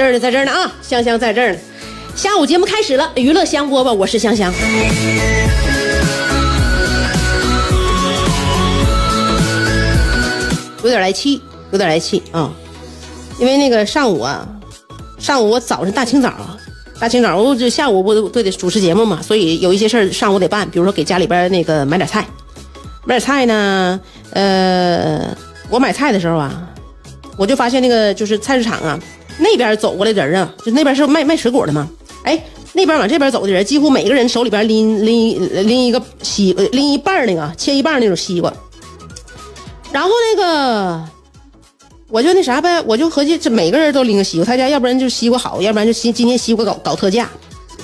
这儿呢，在这儿呢啊！香香在这儿呢。下午节目开始了，娱乐香饽饽，我是香香。有点来气，有点来气啊！因为那个上午啊，上午我早上大清早，大清早我这下午不都得主持节目嘛，所以有一些事儿上午得办，比如说给家里边那个买点菜，买点菜呢，呃，我买菜的时候啊，我就发现那个就是菜市场啊。那边走过来的人啊，就那边是卖卖水果的嘛。哎，那边往这边走的人，几乎每个人手里边拎拎拎一个西，拎一半那个切一半那种西瓜。然后那个，我就那啥呗，我就合计这每个人都拎个西瓜，他家要不然就西瓜好，要不然就今今天西瓜搞搞特价。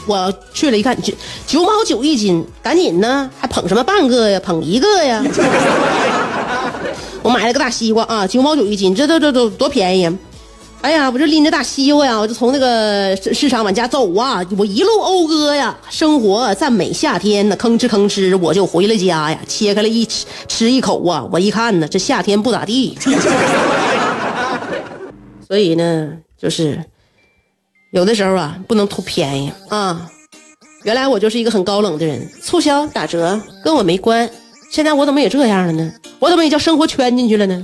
我去了一看，九九毛九一斤，赶紧呢，还捧什么半个呀，捧一个呀。我买了个大西瓜啊，九毛九一斤，这都这都多便宜呀。哎呀，我就拎着大西瓜呀，我就从那个市场往家走啊，我一路讴歌呀，生活赞美夏天呢，吭哧吭哧，我就回了家呀，切开了一吃吃一口啊，我一看呢，这夏天不咋地，所以呢，就是有的时候啊，不能图便宜啊。原来我就是一个很高冷的人，促销打折跟我没关，现在我怎么也这样了呢？我怎么也叫生活圈进去了呢？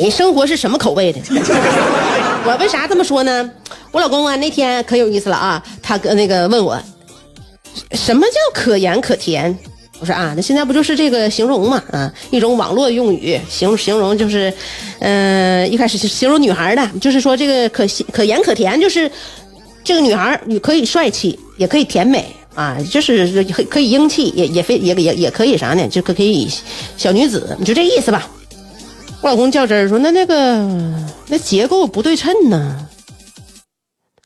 你生活是什么口味的？我为啥这么说呢？我老公啊，那天可有意思了啊！他跟那个问我，什么叫可盐可甜？我说啊，那现在不就是这个形容嘛？啊，一种网络用语，形形容就是，嗯，一开始形容女孩的，就是说这个可可盐可甜，就是这个女孩你可以帅气，也可以甜美啊，就是可可以英气，也也非也也也可以啥呢？就可可以小女子，你就这意思吧。我老公较真儿说：“那那个那结构不对称呢？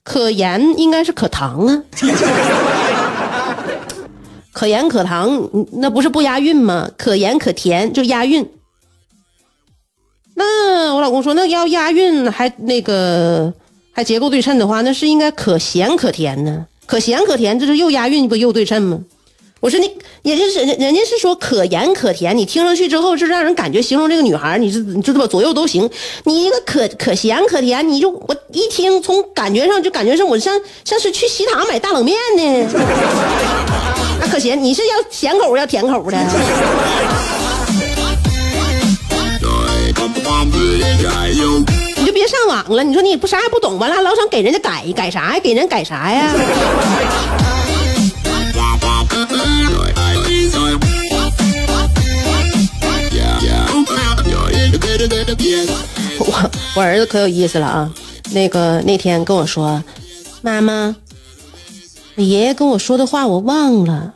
可盐应该是可糖啊，可盐可糖，那不是不押韵吗？可盐可甜就押韵。那我老公说，那要押韵还那个还结构对称的话，那是应该可咸可甜呢？可咸可甜，这是又押韵不又对称吗？”我说你，也就是人人家是说可盐可甜，你听上去之后是让人感觉形容这个女孩，你是你知道吧？左右都行。你一个可可咸可甜，你就我一听从感觉上就感觉是我像像是去西塘买大冷面呢。那可咸，你是要咸口要甜口的？你就别上网了。你说你不啥也不懂，完了还老想给人家改改啥呀？给人改啥呀？我儿子可有意思了啊！那个那天跟我说，妈妈，我爷爷跟我说的话我忘了，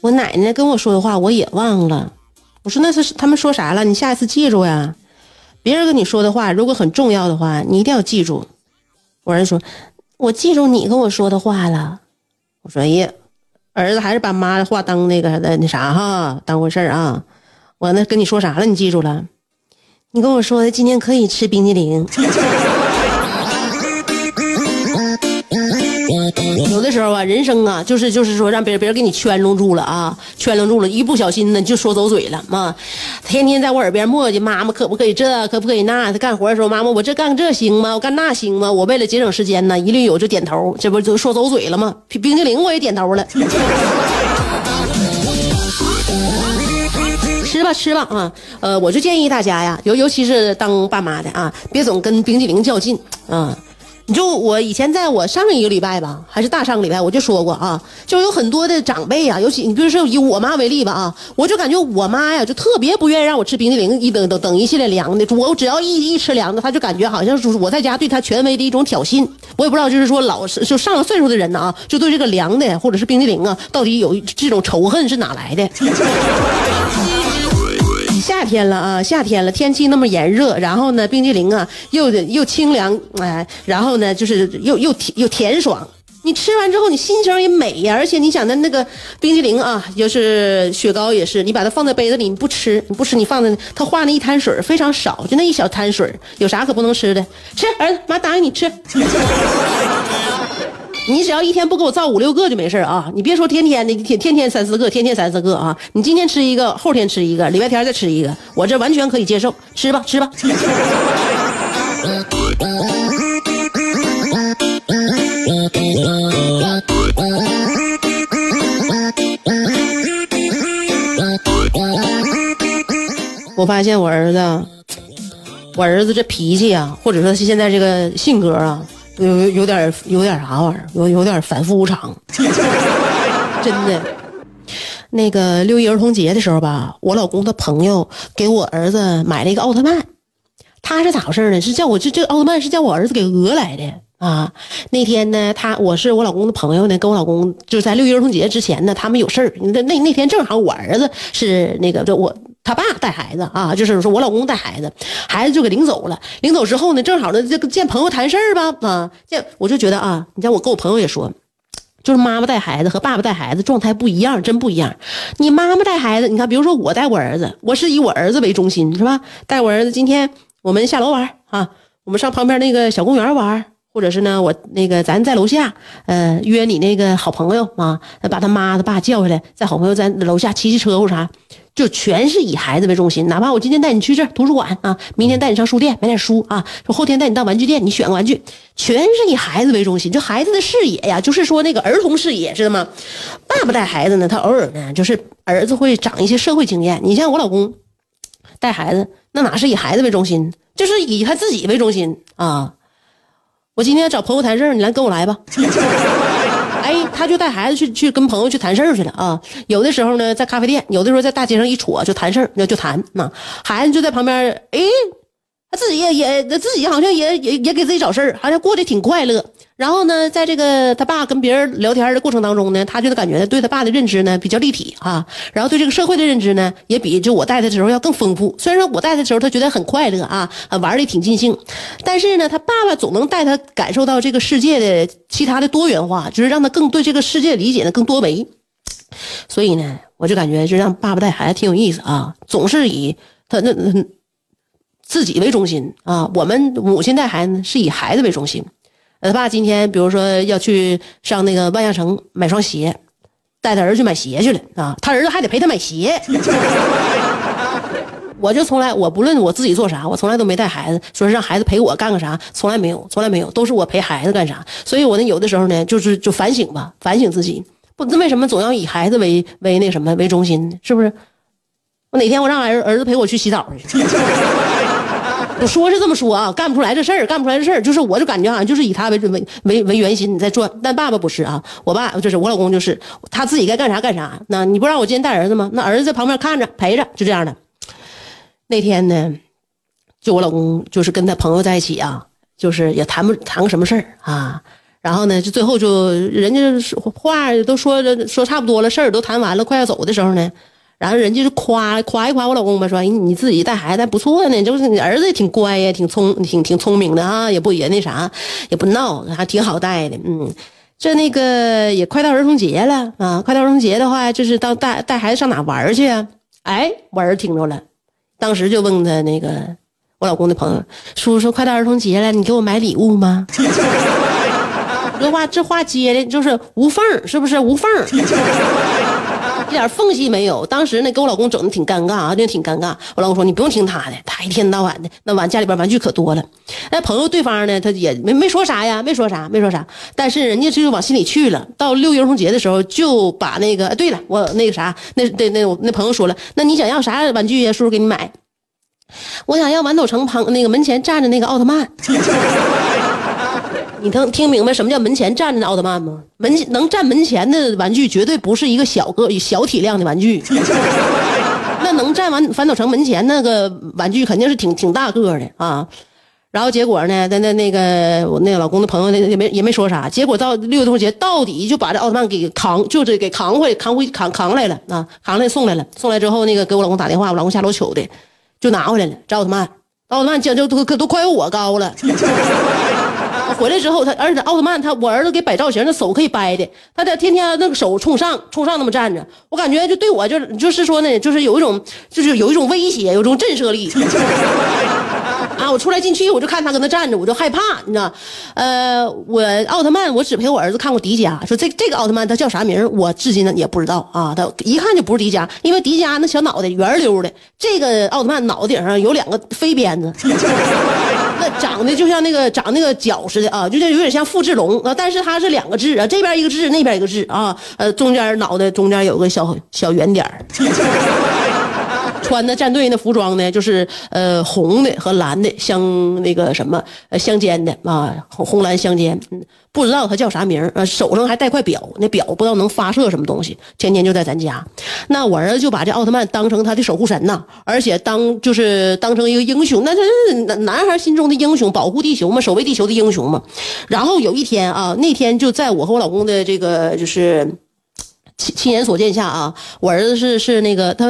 我奶奶跟我说的话我也忘了。我说那是他们说啥了？你下一次记住呀！别人跟你说的话，如果很重要的话，你一定要记住。我儿子说，我记住你跟我说的话了。我说，哎呀，儿子还是把妈的话当那个的那啥哈，当回事儿啊。我那跟你说啥了？你记住了？你跟我说今天可以吃冰激凌。有的时候啊，人生啊，就是就是说让别人别人给你圈拢住了啊，圈拢住了，一不小心呢就说走嘴了嘛。天天在我耳边磨叽，妈妈可不可以这，可不可以那？他干活的时候，妈妈我这干这行吗？我干那行吗？我为了节省时间呢，一律有就点头，这不就说走嘴了吗？冰冰激凌我也点头了。吃吧吃吧啊，呃，我就建议大家呀，尤尤其是当爸妈的啊，别总跟冰激凌较劲啊。你就我以前在我上一个礼拜吧，还是大上个礼拜，我就说过啊，就有很多的长辈啊，尤其你比如说以我妈为例吧啊，我就感觉我妈呀，就特别不愿意让我吃冰激凌，一等等等一系列凉的，我只要一一吃凉的，她就感觉好像是我在家对她权威的一种挑衅。我也不知道，就是说老是就上了岁数的人呢啊，就对这个凉的或者是冰激凌啊，到底有这种仇恨是哪来的？夏天了啊，夏天了，天气那么炎热，然后呢，冰激凌啊，又又清凉，哎，然后呢，就是又又甜又甜爽。你吃完之后，你心情也美呀，而且你想的那个冰激凌啊，就是雪糕也是，你把它放在杯子里，你不吃，你不吃，你放在它化那一滩水非常少，就那一小滩水，有啥可不能吃的？吃，儿子，妈答应你吃。你只要一天不给我造五六个就没事啊！你别说天天的，天天天三四个，天天三四个啊！你今天吃一个，后天吃一个，礼拜天再吃一个，我这完全可以接受。吃吧，吃吧。我发现我儿子，我儿子这脾气啊，或者说是现在这个性格啊，有有点有点啥玩意儿，有有点反复无常，真的。那个六一儿童节的时候吧，我老公他朋友给我儿子买了一个奥特曼，他是咋回事呢？是叫我这这奥特曼是叫我儿子给讹来的啊。那天呢，他我是我老公的朋友呢，跟我老公就是在六一儿童节之前呢，他们有事儿。那那那天正好我儿子是那个就我他爸带孩子啊，就是说我老公带孩子，孩子就给领走了。领走之后呢，正好呢这个见朋友谈事儿吧啊，见我就觉得啊，你像我跟我朋友也说。就是妈妈带孩子和爸爸带孩子状态不一样，真不一样。你妈妈带孩子，你看，比如说我带我儿子，我是以我儿子为中心，是吧？带我儿子，今天我们下楼玩啊，我们上旁边那个小公园玩，或者是呢，我那个咱在楼下，呃，约你那个好朋友啊，把他妈他爸叫下来，在好朋友在楼下骑骑车或啥。就全是以孩子为中心，哪怕我今天带你去这图书馆啊，明天带你上书店买点书啊，说后天带你到玩具店，你选个玩具，全是以孩子为中心。就孩子的视野呀，就是说那个儿童视野，知道吗？爸爸带孩子呢，他偶尔呢，就是儿子会长一些社会经验。你像我老公带孩子，那哪是以孩子为中心，就是以他自己为中心啊。我今天找朋友谈事儿，你来跟我来吧。他就带孩子去去跟朋友去谈事儿去了啊！有的时候呢，在咖啡店；有的时候在大街上一杵就谈事儿，那就谈那孩子就在旁边，哎，他自己也也自己好像也也也给自己找事儿，好像过得挺快乐。然后呢，在这个他爸跟别人聊天的过程当中呢，他就感觉对他爸的认知呢比较立体啊，然后对这个社会的认知呢也比就我带他的时候要更丰富。虽然说我带他的时候他觉得很快乐啊，玩的挺尽兴，但是呢，他爸爸总能带他感受到这个世界的其他的多元化，就是让他更对这个世界理解的更多维。所以呢，我就感觉就让爸爸带孩子挺有意思啊，总是以他那自己为中心啊，我们母亲带孩子是以孩子为中心。他爸今天比如说要去上那个万象城买双鞋，带他儿子去买鞋去了啊，他儿子还得陪他买鞋。我就从来我不论我自己做啥，我从来都没带孩子，说是让孩子陪我干个啥，从来没有，从来没有，都是我陪孩子干啥。所以我呢有的时候呢就是就反省吧，反省自己，不那为什么总要以孩子为为那什么为中心呢？是不是？我哪天我让儿儿子陪我去洗澡去。说是这么说啊，干不出来这事儿，干不出来这事儿，就是我就感觉好像就是以他为准为为为圆心在转，但爸爸不是啊，我爸就是我老公就是他自己该干啥干啥。那你不让我今天带儿子吗？那儿子在旁边看着陪着，就这样的。那天呢，就我老公就是跟他朋友在一起啊，就是也谈不谈个什么事儿啊，然后呢，就最后就人家话都说说差不多了，事儿都谈完了，快要走的时候呢。然后人家就夸夸一夸我老公吧，说你自己带孩子还不错呢，就是你儿子也挺乖呀，挺聪挺挺聪明的啊，也不也那啥，也不闹，还挺好带的。嗯，这那个也快到儿童节了啊，快到儿童节的话，就是到带带孩子上哪玩去啊？哎，我儿子听着了，当时就问他那个我老公的朋友，叔叔快到儿童节了，你给我买礼物吗？这话这话接的就是无缝，是不是无缝？一点缝隙没有。当时呢，给我老公整的挺尴尬啊，就挺尴尬。我老公说：“你不用听他的，他一天到晚的那玩家里边玩具可多了。”那朋友对方呢，他也没没说啥呀，没说啥，没说啥。但是人家就往心里去了。到六一儿童节的时候，就把那个，对了，我那个啥，那对那我那朋友说了，那你想要啥玩具呀？叔叔给你买。我想要豌豆城旁那个门前站着那个奥特曼。你能听明白什么叫门前站着的奥特曼吗？门能站门前的玩具绝对不是一个小个小体量的玩具，那能站完反斗城门前那个玩具肯定是挺挺大个的啊。然后结果呢，那那那个我那个老公的朋友那也没也没说啥。结果到六一儿童节，到底就把这奥特曼给扛，就是给扛回扛回扛扛来了啊，扛来送来了。送来之后，那个给我老公打电话，我老公下楼取的，就拿回来了。这奥特曼，奥特曼讲就都可都快有我高了。回来之后，他而且奥特曼，他我儿子给摆造型，那手可以掰的，他在天天那个手冲上冲上那么站着，我感觉就对我就就是说呢，就是有一种就是有一种威胁，有一种震慑力。啊，我出来进去，我就看他跟那站着，我就害怕，你知道？呃，我奥特曼，我只陪我儿子看过迪迦，说这这个奥特曼他叫啥名我至今呢也不知道啊。他一看就不是迪迦，因为迪迦那小脑袋圆溜的，这个奥特曼脑袋顶上有两个飞鞭子。长得就像那个长那个角似的啊，就像有点像复制龙啊，但是它是两个痣啊，这边一个痣，那边一个痣啊，呃，中间脑袋中间有个小小圆点穿的战队那服装呢，就是呃红的和蓝的相那个什么呃相间的啊，红红蓝相间，不知道他叫啥名儿呃，手上还带块表，那表不知道能发射什么东西，天天就在咱家。那我儿子就把这奥特曼当成他的守护神呐，而且当就是当成一个英雄，那这是男男孩心中的英雄，保护地球嘛，守卫地球的英雄嘛。然后有一天啊，那天就在我和我老公的这个就是。亲亲眼所见下啊，我儿子是是那个他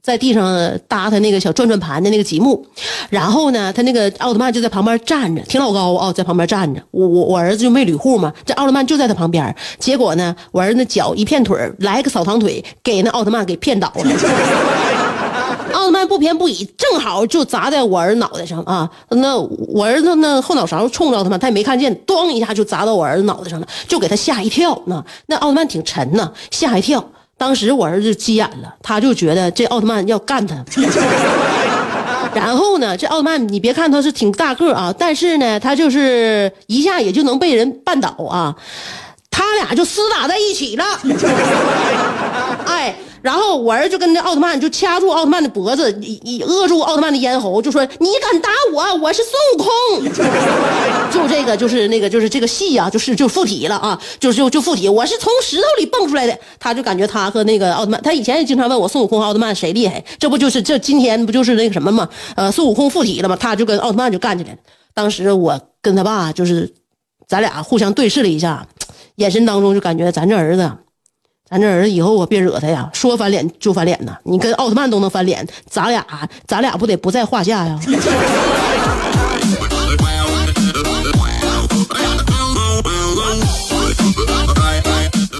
在地上搭他那个小转转盘的那个积木，然后呢，他那个奥特曼就在旁边站着，挺老高啊，在旁边站着。我我我儿子就没捋户嘛，这奥特曼就在他旁边，结果呢，我儿子脚一片腿来个扫堂腿，给那奥特曼给骗倒了。奥特曼不偏不倚，正好就砸在我儿子脑袋上啊！那我儿子那后脑勺冲着奥特曼，他也没看见，咣一下就砸到我儿子脑袋上了，就给他吓一跳。那那奥特曼挺沉呐，吓一跳。当时我儿子急眼了，他就觉得这奥特曼要干他。然后呢，这奥特曼你别看他是挺大个啊，但是呢，他就是一下也就能被人绊倒啊。他俩就厮打在一起了，哎。然后我儿就跟那奥特曼就掐住奥特曼的脖子，以扼住奥特曼的咽喉，就说：“你敢打我，我是孙悟空。” 就这个，就是那个，就是这个戏啊，就是就附体了啊，就就就附体。我是从石头里蹦出来的。他就感觉他和那个奥特曼，他以前也经常问我孙悟空、奥特曼谁厉害。这不就是这今天不就是那个什么吗？呃，孙悟空附体了吗？他就跟奥特曼就干起来了。当时我跟他爸就是，咱俩互相对视了一下，眼神当中就感觉咱这儿子。咱这儿子以后我别惹他呀，说翻脸就翻脸呐！你跟奥特曼都能翻脸，咱俩咱俩不得不在话下呀？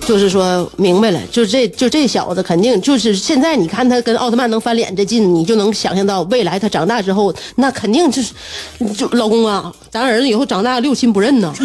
就是说明白了，就这就这小子肯定就是现在你看他跟奥特曼能翻脸这劲，你就能想象到未来他长大之后，那肯定就是就老公啊，咱儿子以后长大六亲不认呢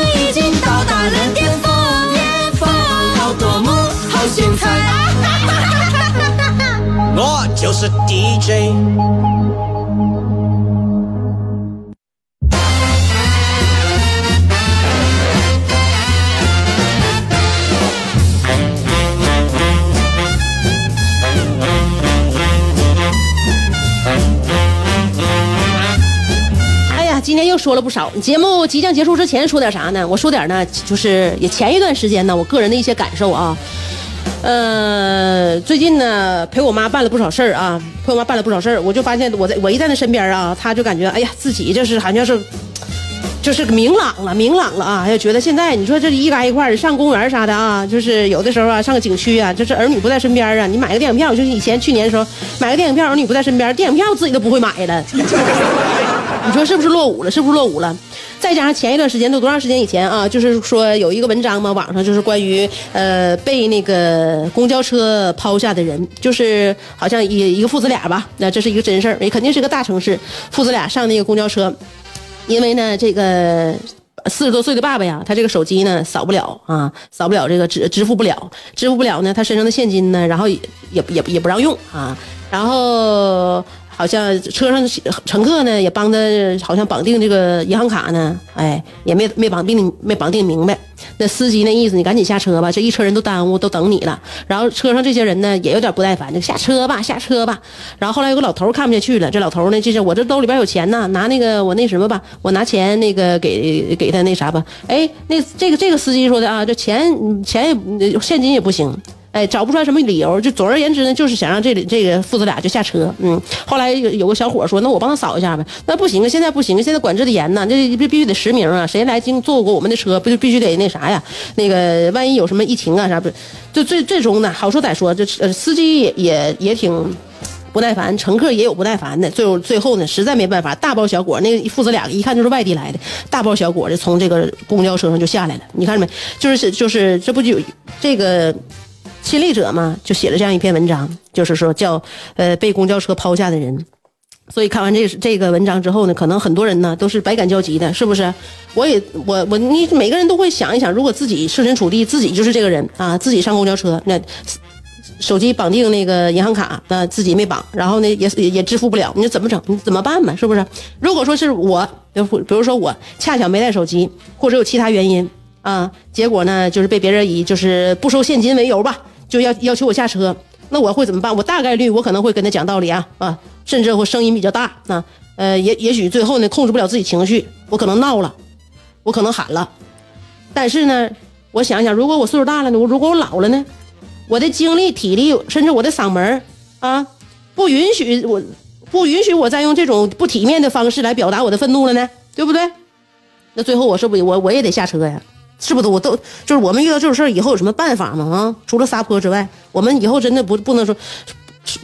就是 DJ。哎呀，今天又说了不少。节目即将结束之前说点啥呢？我说点呢，就是也前一段时间呢，我个人的一些感受啊。呃，最近呢，陪我妈办了不少事儿啊，陪我妈办了不少事儿，我就发现我在我一在她身边啊，她就感觉哎呀，自己就是好像是。就是明朗了，明朗了啊！就觉得现在你说这一嘎一块儿上公园啥的啊，就是有的时候啊，上个景区啊，就是儿女不在身边啊，你买个电影票，就是以前去年的时候买个电影票，儿女不在身边，电影票自己都不会买了。你说是不是落伍了？是不是落伍了？再加上前一段时间都多长时间以前啊，就是说有一个文章嘛，网上就是关于呃被那个公交车抛下的人，就是好像一一个父子俩吧，那这是一个真事儿，也肯定是个大城市，父子俩上那个公交车。因为呢，这个四十多岁的爸爸呀，他这个手机呢扫不了啊，扫不了这个支支付不了，支付不了呢，他身上的现金呢，然后也也也也不让用啊，然后。好像车上乘客呢也帮他，好像绑定这个银行卡呢，哎，也没没绑定，没绑定明白。那司机那意思，你赶紧下车吧，这一车人都耽误，都等你了。然后车上这些人呢也有点不耐烦，就下车吧，下车吧。然后后来有个老头看不下去了，这老头呢就是我这兜里边有钱呢，拿那个我那什么吧，我拿钱那个给给他那啥吧。哎，那这个这个司机说的啊，这钱钱也现金也不行。哎，找不出来什么理由，就总而言之呢，就是想让这里这个父子俩就下车。嗯，后来有有个小伙说，那我帮他扫一下呗。那不行啊，现在不行啊，现在管制的严呐，这必必须得实名啊。谁来经坐过我们的车，不就必须得那啥呀？那个万一有什么疫情啊啥不？就最最终呢，好说歹说，这呃司机也也也挺不耐烦，乘客也有不耐烦的。最后最后呢，实在没办法，大包小裹，那父子俩一看就是外地来的，大包小裹的从这个公交车上就下来了。你看着没？就是就是这不就这个。亲历者嘛，就写了这样一篇文章，就是说叫呃被公交车抛下的人。所以看完这这个文章之后呢，可能很多人呢都是百感交集的，是不是？我也我我你每个人都会想一想，如果自己设身处地，自己就是这个人啊，自己上公交车，那手机绑定那个银行卡，那自己没绑，然后呢也也支付不了，你怎么整？你怎么办嘛？是不是？如果说是我，比如说我恰巧没带手机，或者有其他原因啊，结果呢就是被别人以就是不收现金为由吧。就要要求我下车，那我会怎么办？我大概率我可能会跟他讲道理啊啊，甚至会声音比较大啊，呃，也也许最后呢控制不了自己情绪，我可能闹了，我可能喊了。但是呢，我想想，如果我岁数大了呢，我如果我老了呢，我的精力、体力，甚至我的嗓门啊，不允许我，不允许我再用这种不体面的方式来表达我的愤怒了呢，对不对？那最后我是不是我我也得下车呀？是不是我都就是我们遇到这种事儿以后有什么办法吗？啊，除了撒泼之外，我们以后真的不不能说，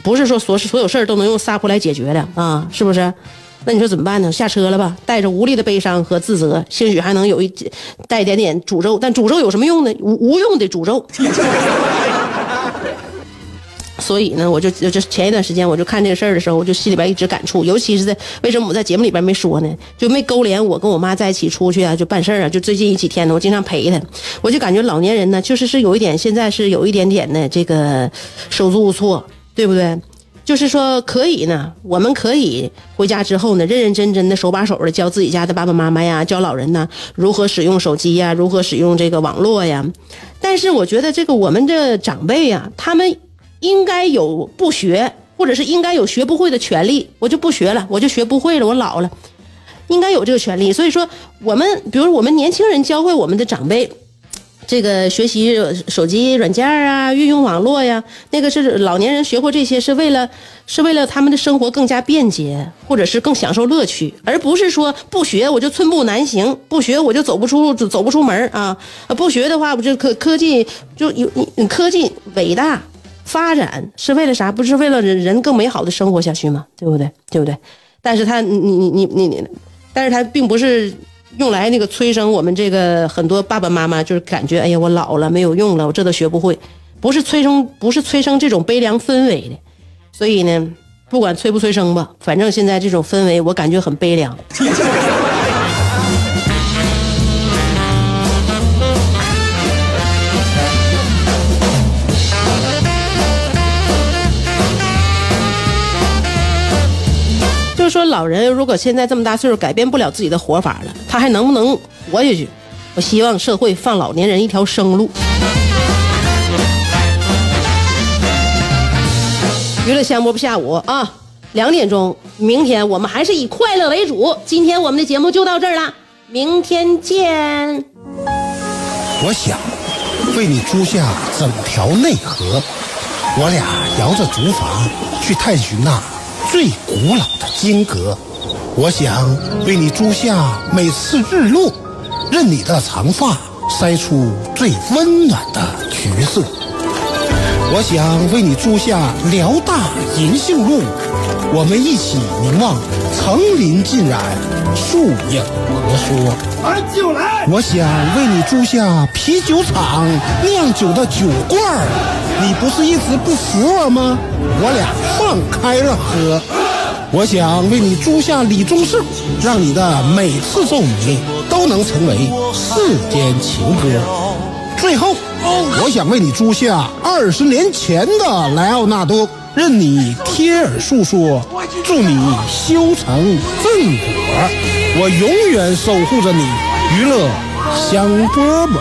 不是说所所有事儿都能用撒泼来解决的啊？是不是？那你说怎么办呢？下车了吧，带着无力的悲伤和自责，兴许还能有一带一点点诅咒，但诅咒有什么用呢？无无用的诅咒。所以呢，我就就前一段时间我就看这个事儿的时候，我就心里边一直感触，尤其是在为什么我在节目里边没说呢？就没勾连我跟我妈在一起出去啊，就办事儿啊，就最近一几天呢，我经常陪她，我就感觉老年人呢，确实是有一点，现在是有一点点的这个手足无措，对不对？就是说可以呢，我们可以回家之后呢，认认真真的手把手的教自己家的爸爸妈妈呀，教老人呢如何使用手机呀，如何使用这个网络呀。但是我觉得这个我们的长辈呀，他们。应该有不学，或者是应该有学不会的权利，我就不学了，我就学不会了，我老了，应该有这个权利。所以说，我们比如我们年轻人教会我们的长辈，这个学习手机软件啊，运用网络呀，那个是老年人学会这些是为了是为了他们的生活更加便捷，或者是更享受乐趣，而不是说不学我就寸步难行，不学我就走不出走不出门啊，不学的话，我就科科技就有科技伟大。发展是为了啥？不是为了人人更美好的生活下去吗？对不对？对不对？但是他，你你你你你，但是他并不是用来那个催生我们这个很多爸爸妈妈就是感觉，哎呀，我老了没有用了，我这都学不会，不是催生，不是催生这种悲凉氛围的。所以呢，不管催不催生吧，反正现在这种氛围我感觉很悲凉。说老人如果现在这么大岁数改变不了自己的活法了，他还能不能 活下去？我希望社会放老年人一条生路。娱乐香饽饽下午啊，两点钟，明天我们还是以快乐为主。今天我们的节目就到这儿了，明天见。我想为你租下整条内河，我俩摇着竹筏去探寻那最古老的金阁。我想为你租下每次日落，任你的长发筛出最温暖的橘色。我想为你租下辽大银杏路，我们一起凝望层林尽染，树影婆娑。俺就来。我想为你租下啤酒厂酿酒的酒罐儿，你不是一直不服我吗？我俩放开了喝。我想为你租下李宗盛，让你的每次奏鸣都能成为世间情歌。最后，我想为你租下二十年前的莱奥纳多，任你贴耳诉说祝你修成正果我永远守护着你娱乐香饽饽。